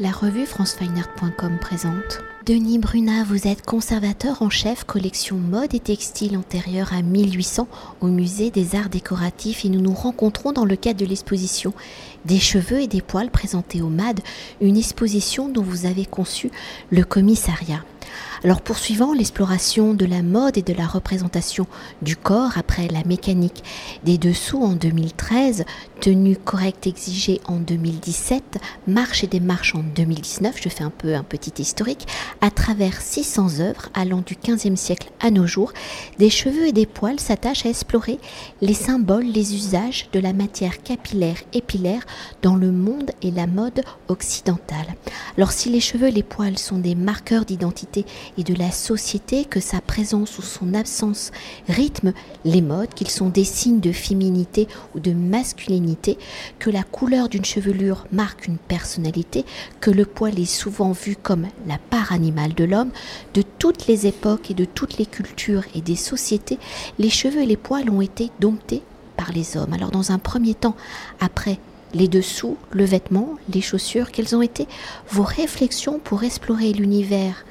La revue francefineart.com présente. Denis Brunat, vous êtes conservateur en chef collection mode et textile antérieure à 1800 au musée des arts décoratifs et nous nous rencontrons dans le cadre de l'exposition Des cheveux et des poils présentés au MAD, une exposition dont vous avez conçu le commissariat. Alors poursuivant l'exploration de la mode et de la représentation du corps après la mécanique des dessous en 2013, tenue correcte exigée en 2017, marche et démarche en 2019, je fais un peu un petit historique, à travers 600 œuvres allant du 15e siècle à nos jours, des cheveux et des poils s'attachent à explorer les symboles, les usages de la matière capillaire épilaire dans le monde et la mode occidentale. Alors si les cheveux et les poils sont des marqueurs d'identité et de la société, que sa présence ou son absence rythme les modes, qu'ils sont des signes de féminité ou de masculinité, que la couleur d'une chevelure marque une personnalité, que le poil est souvent vu comme la part animale de l'homme, de toutes les époques et de toutes les cultures et des sociétés, les cheveux et les poils ont été domptés par les hommes. Alors dans un premier temps, après les dessous, le vêtement, les chaussures, quelles ont été vos réflexions pour explorer l'univers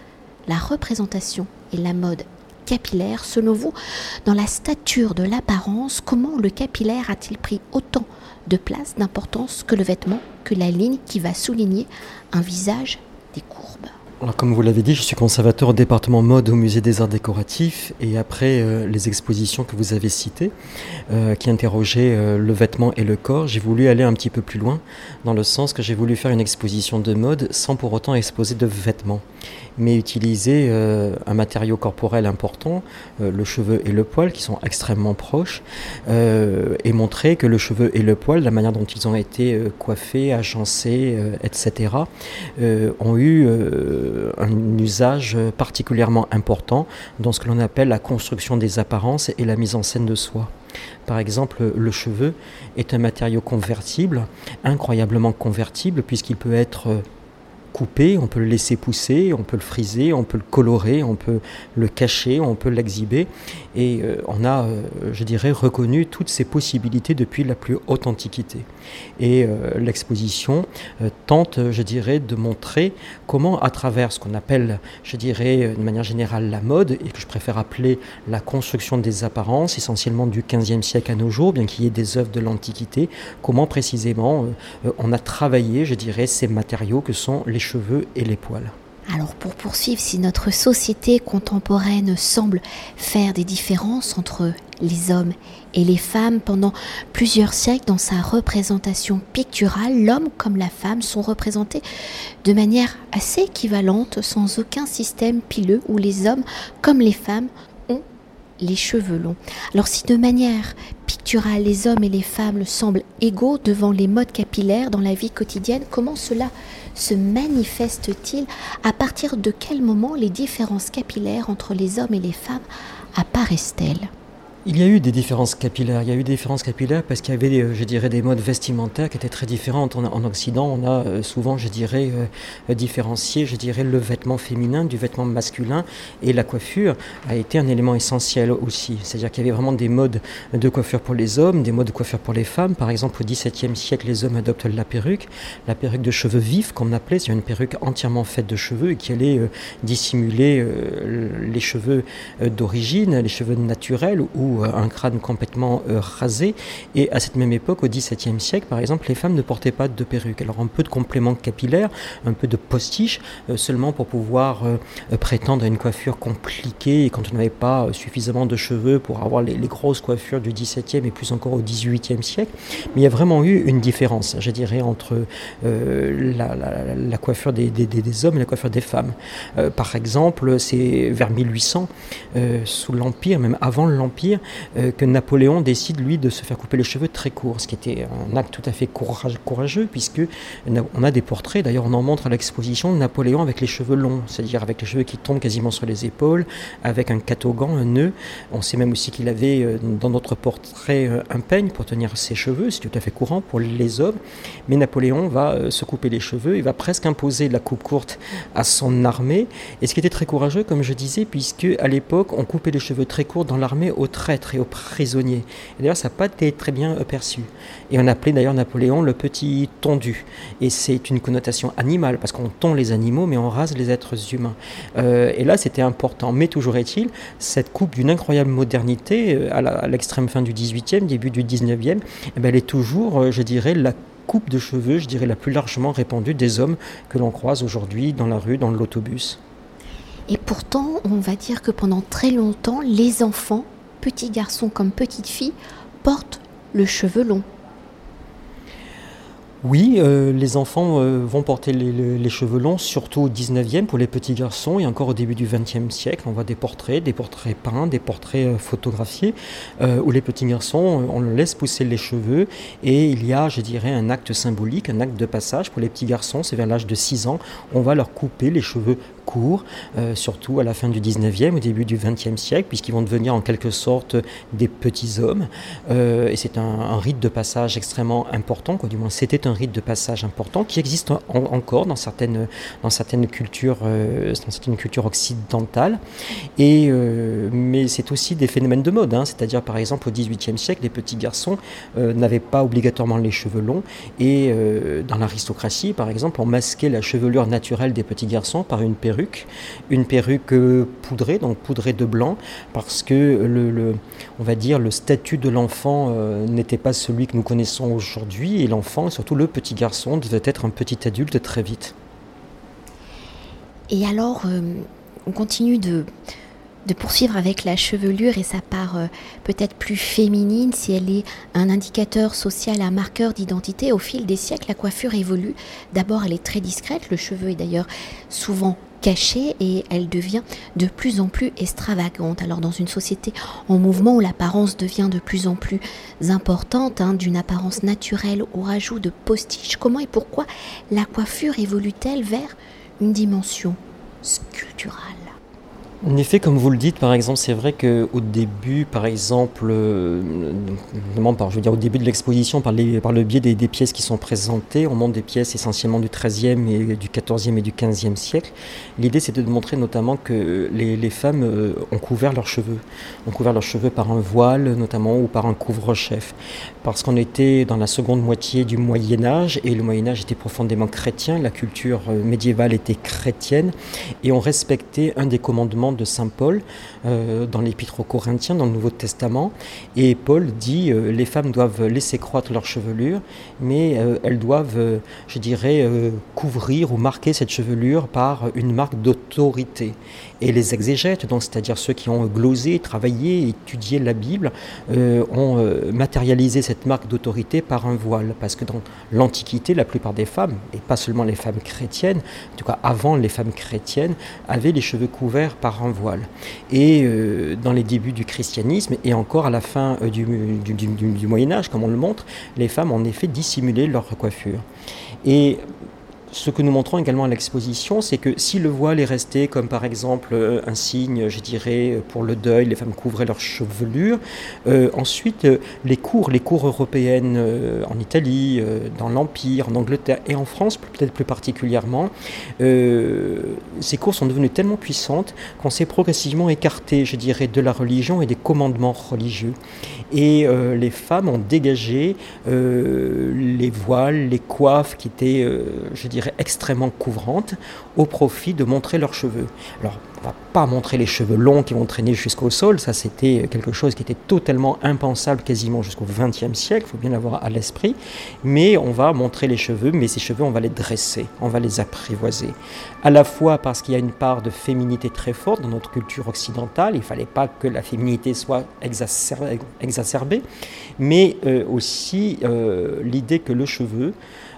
la représentation et la mode capillaire, selon vous, dans la stature de l'apparence, comment le capillaire a-t-il pris autant de place, d'importance que le vêtement, que la ligne qui va souligner un visage, des courbes? Alors, comme vous l'avez dit, je suis conservateur au département mode au musée des arts décoratifs et après euh, les expositions que vous avez citées, euh, qui interrogeaient euh, le vêtement et le corps, j'ai voulu aller un petit peu plus loin, dans le sens que j'ai voulu faire une exposition de mode sans pour autant exposer de vêtements, mais utiliser un matériau corporel important, le cheveu et le poil, qui sont extrêmement proches, et montrer que le cheveu et le poil, la manière dont ils ont été coiffés, agencés, etc., ont eu un usage particulièrement important dans ce que l'on appelle la construction des apparences et la mise en scène de soi. Par exemple, le cheveu est un matériau convertible, incroyablement convertible, puisqu'il peut être on peut le laisser pousser, on peut le friser, on peut le colorer, on peut le cacher, on peut l'exhiber. Et euh, on a, euh, je dirais, reconnu toutes ces possibilités depuis la plus haute antiquité. Et euh, l'exposition tente, je dirais, de montrer comment, à travers ce qu'on appelle, je dirais, de manière générale, la mode, et que je préfère appeler la construction des apparences, essentiellement du XVe siècle à nos jours, bien qu'il y ait des œuvres de l'Antiquité, comment précisément on a travaillé, je dirais, ces matériaux que sont les cheveux et les poils. Alors pour poursuivre, si notre société contemporaine semble faire des différences entre les hommes et les femmes pendant plusieurs siècles dans sa représentation picturale, l'homme comme la femme sont représentés de manière assez équivalente sans aucun système pileux où les hommes comme les femmes ont les cheveux longs. Alors si de manière picturale les hommes et les femmes semblent égaux devant les modes capillaires dans la vie quotidienne, comment cela se manifeste-t-il À partir de quel moment les différences capillaires entre les hommes et les femmes apparaissent-elles il y a eu des différences capillaires. Il y a eu des différences capillaires parce qu'il y avait, euh, je dirais, des modes vestimentaires qui étaient très différents. En, Occident, on a euh, souvent, je dirais, euh, différencié, je dirais, le vêtement féminin du vêtement masculin et la coiffure a été un élément essentiel aussi. C'est-à-dire qu'il y avait vraiment des modes de coiffure pour les hommes, des modes de coiffure pour les femmes. Par exemple, au XVIIe siècle, les hommes adoptent la perruque, la perruque de cheveux vifs, qu'on appelait, c'est une perruque entièrement faite de cheveux et qui allait dissimuler les cheveux d'origine, les cheveux naturels ou euh, un crâne complètement euh, rasé. Et à cette même époque, au XVIIe siècle, par exemple, les femmes ne portaient pas de perruque. Alors un peu de complément capillaire, un peu de postiche, euh, seulement pour pouvoir prétendre à une coiffure compliquée et quand on n'avait pas suffisamment de cheveux pour avoir les, grosses coiffures du XVIIe et plus encore au XVIIIe siècle. Mais il y a vraiment eu une différence, je dirais, entre la, coiffure des, hommes et la coiffure des femmes. par exemple, c'est vers 1800, sous l'Empire, même avant l'Empire, euh, que Napoléon décide, lui, de se faire couper les cheveux très courts, ce qui était un acte tout à fait courageux, puisque on a des portraits, d'ailleurs on en montre à l'exposition, de Napoléon avec les cheveux longs, c'est-à-dire avec les cheveux qui tombent quasiment sur les épaules, avec un catogan, un nœud. On sait même aussi qu'il avait euh, dans notre portrait euh, un peigne pour tenir ses cheveux, c'est tout à fait courant pour les hommes, mais Napoléon va se couper les cheveux, il va presque imposer la coupe courte à son armée, et ce qui était très courageux, comme je disais, puisque à l'époque on coupait les cheveux très courts dans l'armée au trait et aux prisonniers. D'ailleurs, ça n'a pas été très bien perçu. Et on appelait d'ailleurs Napoléon le petit tondu. Et c'est une connotation animale, parce qu'on tond les animaux, mais on rase les êtres humains. Euh, et là, c'était important. Mais toujours est-il, cette coupe d'une incroyable modernité, euh, à l'extrême fin du 18e, début du 19e, eh ben, elle est toujours, euh, je dirais, la coupe de cheveux, je dirais, la plus largement répandue des hommes que l'on croise aujourd'hui dans la rue, dans l'autobus. Et pourtant, on va dire que pendant très longtemps, les enfants, petits garçons comme petites filles, portent le cheveu long. Oui, euh, les enfants euh, vont porter les, cheveux longs, surtout au 19e pour les petits garçons et encore au début du 20e siècle. On voit des portraits, des portraits peints, des portraits euh, photographiés où les petits garçons, on leur laisse pousser les cheveux et il y a, je dirais, un acte symbolique, un acte de passage pour les petits garçons, c'est vers l'âge de 6 ans. On va leur couper les cheveux court, euh, surtout à la fin du 19e, au début du 20e siècle, puisqu'ils vont devenir en quelque sorte des petits hommes. Euh, et c'est un, rite de passage extrêmement important, quoi, du moins c'était un rite de passage important qui existe encore dans certaines, dans certaines, cultures, euh, dans certaines cultures occidentales. Et, mais c'est aussi des phénomènes de mode, hein. c'est-à-dire par exemple au 18e siècle, les petits garçons n'avaient pas obligatoirement les cheveux longs. Et dans l'aristocratie, par exemple, on masquait la chevelure naturelle des petits garçons par une perruque une perruque euh, poudrée, donc poudrée de blanc, parce que le, on va dire le statut de l'enfant euh, n'était pas celui que nous connaissons aujourd'hui, et l'enfant, surtout le petit garçon, devait être un petit adulte très vite. Et alors, euh, on continue de, de poursuivre avec la chevelure et sa part euh, peut-être plus féminine, si elle est un indicateur social, un marqueur d'identité, au fil des siècles, la coiffure évolue. D'abord, elle est très discrète, le cheveu est d'ailleurs souvent caché et elle devient de plus en plus extravagante. Alors dans une société en mouvement où l'apparence devient de plus en plus importante, hein, d'une apparence naturelle au rajout de postiches, comment et pourquoi la coiffure évolue-t-elle vers une dimension sculpturale? En effet, comme vous le dites, par exemple, c'est vrai qu'au début, par exemple, euh, je veux dire, au début de l'exposition, par, par, le biais des, pièces qui sont présentées, on montre des pièces essentiellement du XIIIe et du XIVe et du XVe siècle. L'idée, c'était de montrer notamment que les, femmes euh, ont couvert leurs cheveux, ont couvert leurs cheveux par un voile, notamment, ou par un couvre-chef, parce qu'on était dans la seconde moitié du Moyen Âge et le Moyen Âge était profondément chrétien, la culture euh, médiévale était chrétienne et on respectait un des commandements de Saint Paul euh, dans l'Épître aux Corinthiens, dans le Nouveau Testament. Et Paul dit euh, les femmes doivent laisser croître leur chevelure, mais euh, elles doivent, je dirais, couvrir ou marquer cette chevelure par une marque d'autorité. Et les exégètes, c'est-à-dire ceux qui ont glosé, travaillé, étudié la Bible, ont matérialisé cette marque d'autorité par un voile, parce que dans l'Antiquité, la plupart des femmes, et pas seulement les femmes chrétiennes, en tout cas avant les femmes chrétiennes, avaient les cheveux couverts par un voile. Et euh, dans les débuts du christianisme et encore à la fin euh, du, Moyen Âge, comme on le montre, les femmes en effet dissimulaient leur coiffure. Ce que nous montrons également à l'exposition, c'est que si le voile est resté comme par exemple euh, un signe, je dirais, pour le deuil, les femmes couvraient leur chevelure, euh, ensuite euh, les cours, les cours européennes en Italie, dans l'Empire, en Angleterre et en France peut-être plus particulièrement, ces cours sont devenues tellement puissantes qu'on s'est progressivement écarté, je dirais, de la religion et des commandements religieux. Et les femmes ont dégagé les voiles, les coiffes qui étaient, je dirais, extrêmement couvrantes au profit de montrer leurs cheveux. On va pas montrer les cheveux longs qui vont traîner jusqu'au sol, ça c'était quelque chose qui était totalement impensable quasiment jusqu'au XXe siècle, il faut bien l'avoir à l'esprit, mais on va montrer les cheveux, mais ces cheveux on va les dresser, on va les apprivoiser. À la fois parce qu'il y a une part de féminité très forte dans notre culture occidentale, il fallait pas que la féminité soit exacerbée, mais euh, aussi euh, l'idée que le cheveu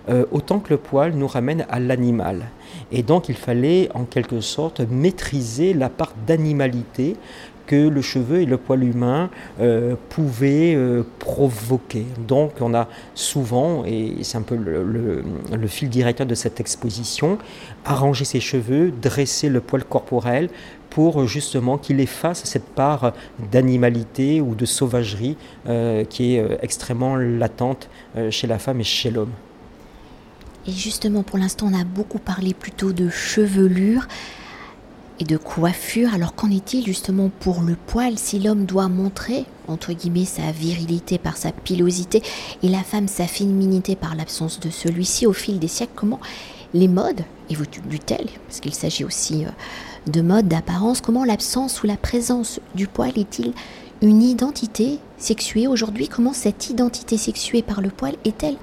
euh, autant que le poil nous ramène à l'animal. Et donc il fallait en quelque sorte maîtriser la part d'animalité que le cheveu et le poil humain euh, pouvaient euh, provoquer. Donc on a souvent, et c'est un peu le, le, fil directeur de cette exposition, arrangé ses cheveux, dressé le poil corporel pour justement qu'il efface cette part d'animalité ou de sauvagerie qui est extrêmement latente chez la femme et chez l'homme. Et justement, pour l'instant, on a beaucoup parlé plutôt de chevelure et de coiffure. Alors qu'en est-il justement pour le poil Si l'homme doit montrer entre guillemets, sa virilité par sa pilosité et la femme sa féminité par l'absence de celui-ci au fil des siècles, comment les modes évoluent-elles, parce qu'il s'agit aussi euh, de mode d'apparence, comment l'absence ou la présence du poil est-il une identité sexuée aujourd'hui? Comment cette identité sexuée par le poil est-elle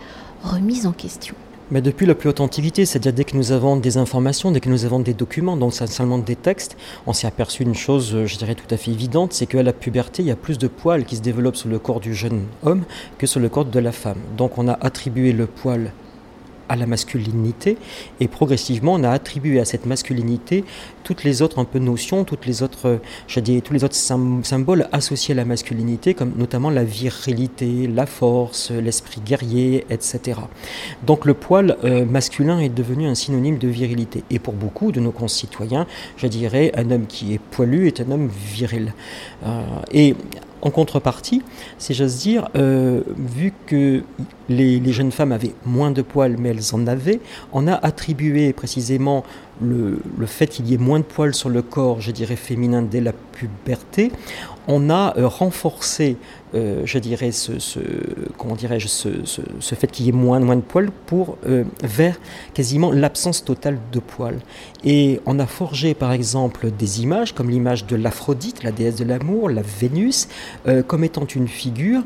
remise en question? Mais depuis la plus haute antiquité, c'est-à-dire dès que nous avons des informations, dès que nous avons des documents, donc seulement des textes, on s'est aperçu une chose, euh, je dirais tout à fait évidente, c'est qu'à la puberté, il y a plus de poils qui se développent sur le corps du jeune homme que sur le corps de la femme. Donc on a attribué le poil à la masculinité et progressivement on a attribué à cette masculinité toutes les autres un peu notions, toutes les autres, je dis, tous les autres symboles associés à la masculinité, comme notamment la virilité, la force, l'esprit guerrier, etc. Donc le poil euh, masculin est devenu un synonyme de virilité. Et pour beaucoup de nos concitoyens, je dirais, un homme qui est poilu est un homme viril. Euh, et en contrepartie, si j'ose dire, euh, vu que les, jeunes femmes avaient moins de poils, mais elles en avaient, on a attribué précisément le, fait qu'il y ait moins de poils sur le corps, je dirais féminin, dès la puberté, on a euh, renforcé, euh, je dirais, ce, comment dirais-je, ce, fait qu'il y ait moins, moins de poils pour euh, vers quasiment l'absence totale de poils. Et on a forgé, par exemple, des images comme l'image de l'Aphrodite, la déesse de l'amour, la Vénus, comme étant une figure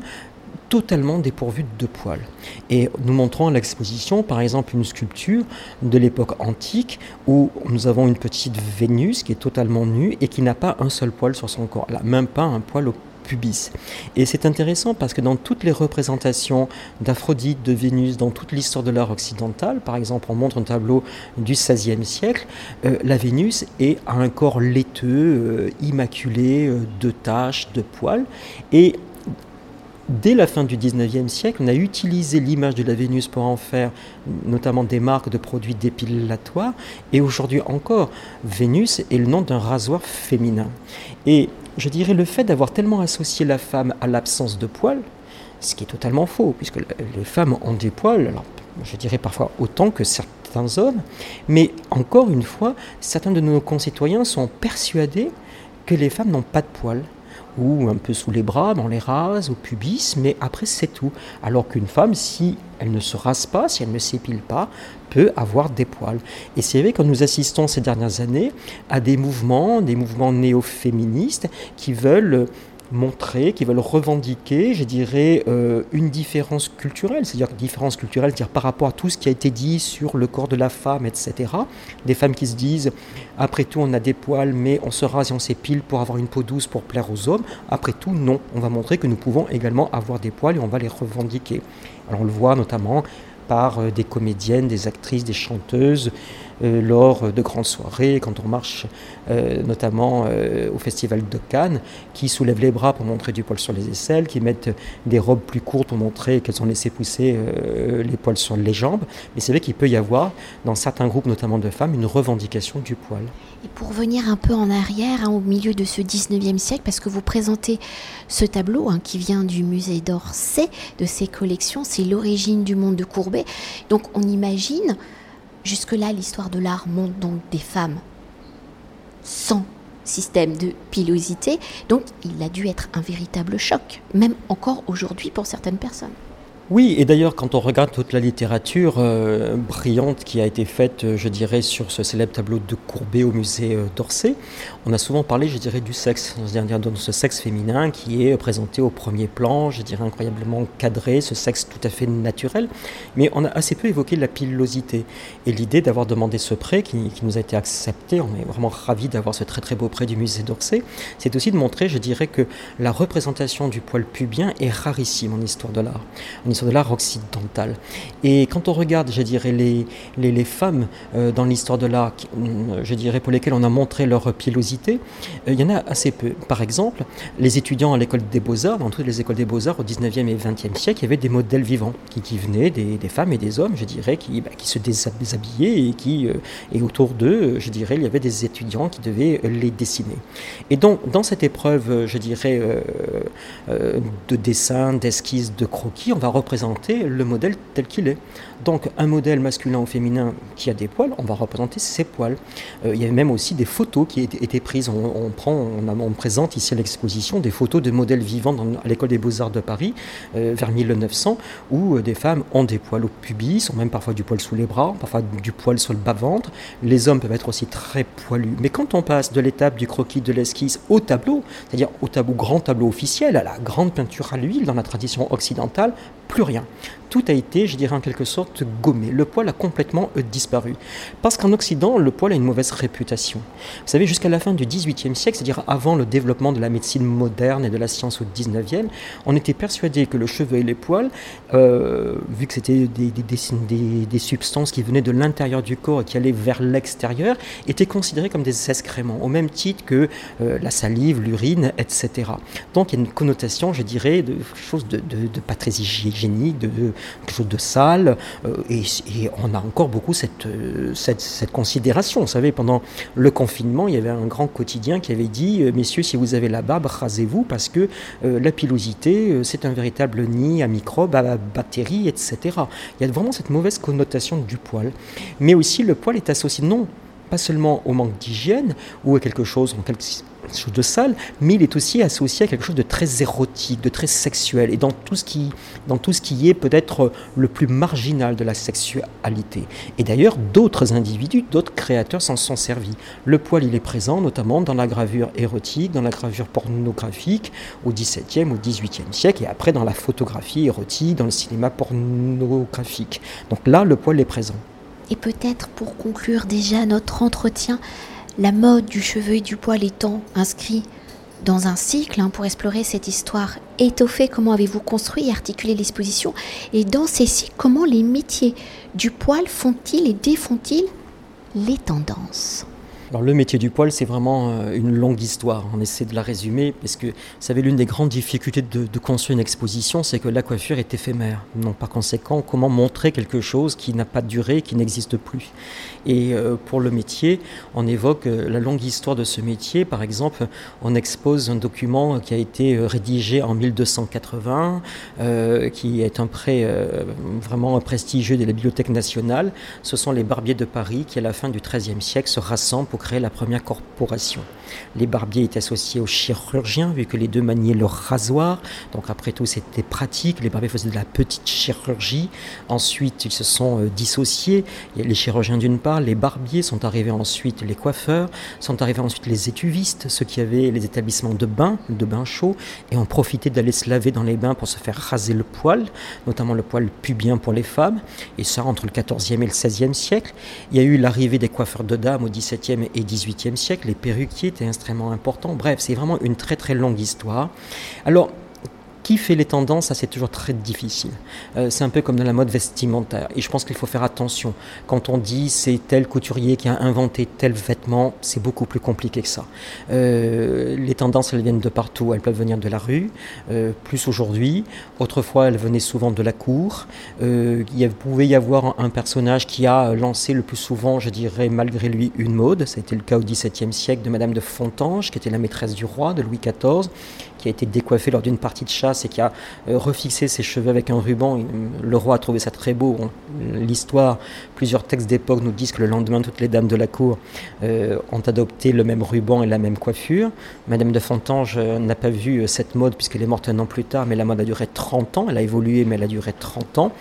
totalement dépourvu de poils. Et nous montrons à l'exposition, par exemple, une sculpture de l'époque antique où nous avons une petite Vénus qui est totalement nue et qui n'a pas un seul poil sur son corps, même pas un poil au pubis. Et c'est intéressant parce que dans toutes les représentations d'Aphrodite, de Vénus, dans toute l'histoire de l'art occidental, par exemple, on montre un tableau du XVIe siècle, euh, la Vénus est, a un corps laiteux, euh, immaculé, euh, de taches, de poils, et Dès la fin du 19e siècle, on a utilisé l'image de la Vénus pour en faire notamment des marques de produits dépilatoires. Et aujourd'hui encore, Vénus est le nom d'un rasoir féminin. Et je dirais le fait d'avoir tellement associé la femme à l'absence de poils, ce qui est totalement faux, puisque les femmes ont des poils, alors je dirais parfois autant que certains hommes, mais encore une fois, certains de nos concitoyens sont persuadés que les femmes n'ont pas de poils ou un peu sous les bras, dans les rase, au pubis, mais après c'est tout. Alors qu'une femme, si elle ne se rase pas, si elle ne s'épile pas, peut avoir des poils. Et c'est vrai que nous assistons ces dernières années à des mouvements, des mouvements néo-féministes qui veulent montrer, qui veulent revendiquer, je dirais, euh, une différence culturelle, c'est-à-dire différence culturelle, dire par rapport à tout ce qui a été dit sur le corps de la femme, etc. Des femmes qui se disent, après tout, on a des poils, mais on se rase et on s'épile pour avoir une peau douce, pour plaire aux hommes. Après tout, non. On va montrer que nous pouvons également avoir des poils et on va les revendiquer. Alors on le voit notamment par euh, des comédiennes, des actrices, des chanteuses, lors de grandes soirées, quand on marche euh, notamment euh, au Festival de Cannes, qui soulèvent les bras pour montrer du poil sur les aisselles, qui mettent des robes plus courtes pour montrer qu'elles ont laissé pousser les poils sur les jambes. Mais c'est vrai qu'il peut y avoir, dans certains groupes, notamment de femmes, une revendication du poil. Et pour venir un peu en arrière, hein, au milieu de ce 19e siècle, parce que vous présentez ce tableau hein, qui vient du musée d'Orsay, de ses collections, c'est l'origine du monde de Courbet. Donc on imagine Jusque-là, l'histoire de l'art montre donc des femmes sans système de pilosité, donc il a dû être un véritable choc, même encore aujourd'hui pour certaines personnes. Oui, et d'ailleurs, quand on regarde toute la littérature euh, brillante qui a été faite, euh, je dirais, sur ce célèbre tableau de Courbet au musée euh, d'Orsay, on a souvent parlé, je dirais, du sexe, de ce sexe féminin qui est présenté au premier plan, je dirais incroyablement cadré, ce sexe tout à fait naturel, mais on a assez peu évoqué la pilosité. Et l'idée d'avoir demandé ce prêt qui, nous a été accepté, on est vraiment ravis d'avoir ce très très beau prêt du musée d'Orsay, c'est aussi de montrer, je dirais, que la représentation du poil pubien est rarissime en histoire de l'art de l'art occidental. Et quand on regarde, je dirais, les, les, femmes euh, dans l'histoire de l'art, euh, je dirais, pour lesquelles on a montré leur pilosité, euh, il y en a assez peu. Par exemple, les étudiants à l'école des beaux-arts, dans toutes les écoles des beaux-arts au 19e et 20e siècle, il y avait des modèles vivants qui, venaient, des, femmes et des hommes, je dirais, qui, bah, se déshabillaient et qui, et autour d'eux, je dirais, il y avait des étudiants qui devaient les dessiner. Et donc, dans cette épreuve, je dirais, de dessin, d'esquisse, de croquis, on va représenter le modèle tel qu'il est. Donc un modèle masculin ou féminin qui a des poils, on va représenter ses poils. Euh, il y avait même aussi des photos qui étaient prises. On, présente ici à l'exposition des photos de modèles vivants à l'école des beaux-arts de Paris euh, vers 1900 où euh, des femmes ont des poils au pubis, ont même parfois du poil sous les bras, parfois du poil sur le bas-ventre. Les hommes peuvent être aussi très poilus. Mais quand on passe de l'étape du croquis, de l'esquisse au tableau, c'est-à-dire au grand tableau officiel, à la grande peinture à l'huile dans la tradition occidentale, plus rien tout a été, je dirais en quelque sorte, gommé. Le poil a complètement euh, disparu. Parce qu'en Occident, le poil a une mauvaise réputation. Vous savez, jusqu'à la fin du XVIIIe siècle, c'est-à-dire avant le développement de la médecine moderne et de la science au XIXe, on était persuadé que le cheveu et les poils, euh, vu que c'était des, substances qui venaient de l'intérieur du corps et qui allaient vers l'extérieur, étaient considérés comme des excréments, au même titre que euh, la salive, l'urine, etc. Donc il y a une connotation, je dirais, de chose de, de pas très hygiénique, de, quelque chose de sale. Euh, et, on a encore beaucoup euh, cette, cette, considération. Vous savez, pendant le confinement, il y avait un grand quotidien qui avait dit euh, Messieurs, si vous avez la barbe, rasez-vous parce que la pilosité, c'est un véritable nid à microbes, à bactéries, etc. Il y a vraiment cette mauvaise connotation du poil. Mais aussi, le poil est associé non pas seulement au manque d'hygiène ou à quelque chose en quelque chose de sale, mais il est aussi associé à quelque chose de très érotique, de très sexuel, et dans tout ce qui, dans tout ce qui est peut-être le plus marginal de la sexualité. Et d'ailleurs, d'autres individus, d'autres créateurs s'en sont servis. Le poil, il est présent notamment dans la gravure érotique, dans la gravure pornographique au XVIIe, au XVIIIe siècle, et après dans la photographie érotique, dans le cinéma pornographique. Donc là, le poil est présent. Et peut-être pour conclure déjà notre entretien, la mode du cheveu et du poil étant inscrit dans un cycle hein, pour explorer cette histoire étoffée, comment avez-vous construit et articulé l'exposition Et dans ces cycles, comment les métiers du poil font-ils et défont-ils les tendances alors, le métier du poil, c'est vraiment euh, une longue histoire. On essaie de la résumer parce que, vous savez, l'une des grandes difficultés de, construire une exposition, c'est que la coiffure est éphémère. Donc, par conséquent, comment montrer quelque chose qui n'a pas de durée, qui n'existe plus? Et euh, pour le métier, on évoque euh, la longue histoire de ce métier. Par exemple, on expose un document qui a été rédigé en 1280, qui est un prêt vraiment prestigieux de la Bibliothèque nationale. Ce sont les barbiers de Paris qui, à la fin du XIIIe siècle, se rassemblent pour créer la première corporation. Les barbiers étaient associés aux chirurgiens, vu que les deux maniaient leur rasoir. Donc après tout, c'était pratique. Les barbiers faisaient de la petite chirurgie. Ensuite, ils se sont euh, dissociés. Les chirurgiens d'une part, les barbiers sont arrivés ensuite les coiffeurs, sont arrivés ensuite les étuvistes, ceux qui avaient les établissements de bains, de bains chauds, et ont profité d'aller se laver dans les bains pour se faire raser le poil, notamment le poil pubien pour les femmes. Et ça, entre le 14e et le 16e siècle. Il y a eu l'arrivée des coiffeurs de dames au 17e et 18e siècle, les perruquiers extrêmement important. Bref, c'est vraiment une très très longue histoire. Alors, qui fait les tendances, ça c'est toujours très difficile. Euh, c'est un peu comme dans la mode vestimentaire. Et je pense qu'il faut faire attention. Quand on dit c'est tel couturier qui a inventé tel vêtement, c'est beaucoup plus compliqué que ça. Euh, les tendances, elles viennent de partout. Elles peuvent venir de la rue, euh, plus aujourd'hui. Autrefois, elles venaient souvent de la cour. il pouvait y avoir un personnage qui a lancé le plus souvent, je dirais, malgré lui, une mode. Ça a été le cas au XVIIe siècle de Madame de Fontange, qui était la maîtresse du roi, de Louis XIV, qui a été décoiffée lors d'une partie de chasse et qui a euh, refixé ses cheveux avec un ruban. Le roi a trouvé ça très beau. L'histoire, plusieurs textes d'époque nous disent que le lendemain, toutes les dames de la cour euh, ont adopté le même ruban et la même coiffure. Madame de Fontange euh, n'a pas vu cette mode puisqu'elle est morte un an plus tard, mais la mode a duré 30 ans. Elle a évolué, mais elle a duré 30 ans.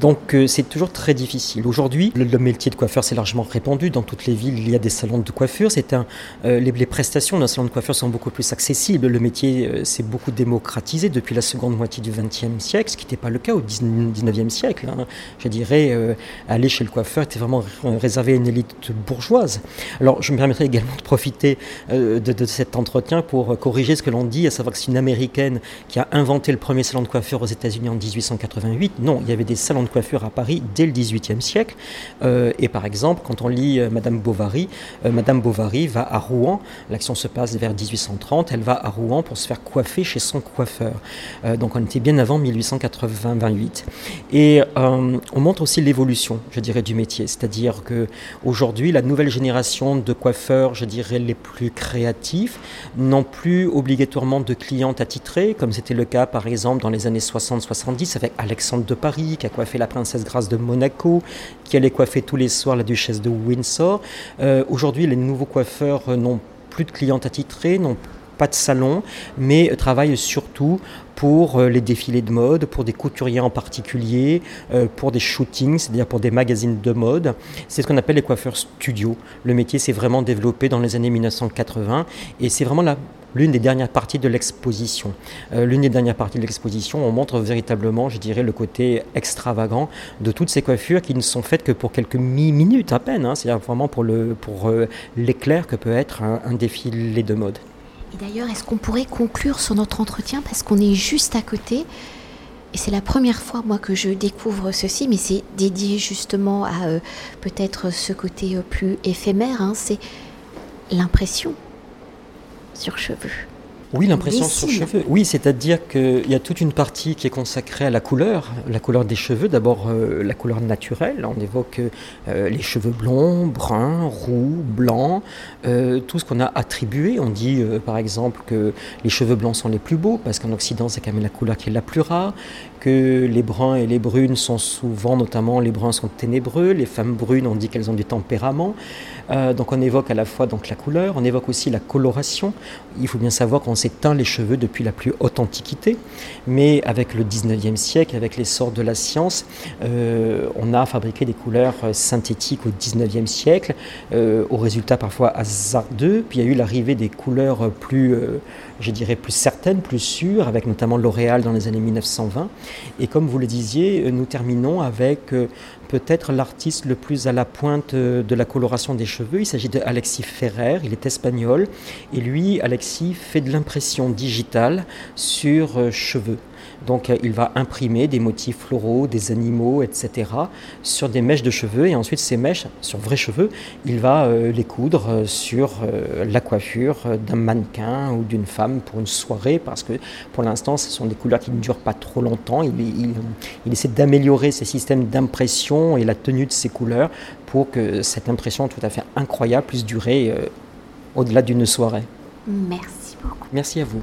Donc euh, c'est toujours très difficile. Aujourd'hui, le, métier de coiffeur s'est largement répandu. Dans toutes les villes, il y a des salons de coiffure. C'est un, euh, les, prestations d'un salon de coiffure sont beaucoup plus accessibles. Le métier euh, s'est beaucoup démocratisé depuis la seconde moitié du XXe siècle, ce qui n'était pas le cas au XIXe siècle. Hein. Je dirais, aller chez le coiffeur était vraiment réservé à une élite bourgeoise. Alors je me permettrai également de profiter de, de, cet entretien pour corriger ce que l'on dit, à savoir que c'est une américaine qui a inventé le premier salon de coiffure aux États-Unis en 1888. Non, il y avait des salons de coiffure à Paris dès le XVIIIe siècle. et par exemple, quand on lit Madame Bovary, Madame Bovary va à Rouen, l'action se passe vers 1830, elle va à Rouen pour se faire coiffer chez son coiffeur. donc on était bien avant 1888. Et on montre aussi l'évolution, je dirais, du métier. C'est-à-dire que aujourd'hui, la nouvelle génération de coiffeurs, je dirais, les plus créatifs, n'ont plus obligatoirement de clientes attitrées, comme c'était le cas par exemple dans les années 60-70 avec Alexandre de Paris, qui a coiffé la princesse Grâce de Monaco, qui allait coiffer tous les soirs la duchesse de Windsor. Euh, aujourd'hui, les nouveaux coiffeurs n'ont plus de clientes attitrées, n'ont pas de salon, mais travaillent surtout pour euh, les défilés de mode, pour des couturiers en particulier, euh, pour des shootings, c'est-à-dire pour des magazines de mode. C'est ce qu'on appelle les coiffeurs studio. Le métier s'est vraiment développé dans les années 1980 et c'est vraiment l'une des dernières parties de l'exposition. Euh, l'une des dernières parties de l'exposition, on montre véritablement, je dirais, le côté extravagant de toutes ces coiffures qui ne sont faites que pour quelques minutes à peine. Hein. C'est-à-dire vraiment pour, le, pour l'éclair que peut être un défilé de mode. Et d'ailleurs, est-ce qu'on pourrait conclure sur notre entretien parce qu'on est juste à côté? Et c'est la première fois, moi, que je découvre ceci, mais c'est dédié justement à euh, peut-être ce côté euh, plus éphémère, hein, c'est l'impression sur cheveux. Oui, l'impression sur cheveux. Oui, c'est-à-dire qu'il y a toute une partie qui est consacrée à la couleur, la couleur des cheveux. D'abord, euh, la couleur naturelle. On évoque euh, les cheveux blonds, bruns, roux, blancs, euh, tout ce qu'on a attribué. On dit, par exemple, que les cheveux blancs sont les plus beaux, parce qu'en Occident, c'est quand même la couleur qui est la plus rare, que les bruns et les brunes sont souvent, notamment, les bruns sont ténébreux, les femmes brunes, on dit qu'elles ont du tempérament. donc on évoque à la fois donc, la couleur, on évoque aussi la coloration. Il faut bien savoir qu'on s'est teint les cheveux depuis la plus haute antiquité, mais avec le 19e siècle, avec l'essor de la science, euh, on a fabriqué des couleurs euh, synthétiques au 19e siècle, euh, au résultat parfois hasardeux, puis il y a eu l'arrivée des couleurs plus, je dirais, plus certaines, plus sûres, avec notamment L'Oréal dans les années 1920. Et comme vous le disiez, nous terminons avec peut-être l'artiste le plus à la pointe de la coloration des cheveux. Il s'agit de Alexis Ferrer, il est espagnol, et lui, Alexis, fait de l'impression digitale sur euh, cheveux. Donc euh, il va imprimer des motifs floraux, des animaux, etc. sur des mèches de cheveux et ensuite ces mèches, sur vrais cheveux, il va euh, les coudre sur la coiffure d'un mannequin ou d'une femme pour une soirée parce que pour l'instant ce sont des couleurs qui ne durent pas trop longtemps. Il, il essaie d'améliorer ses systèmes d'impression et la tenue de ces couleurs pour que cette impression tout à fait incroyable puisse durer au-delà d'une soirée. Merci. Merci à vous.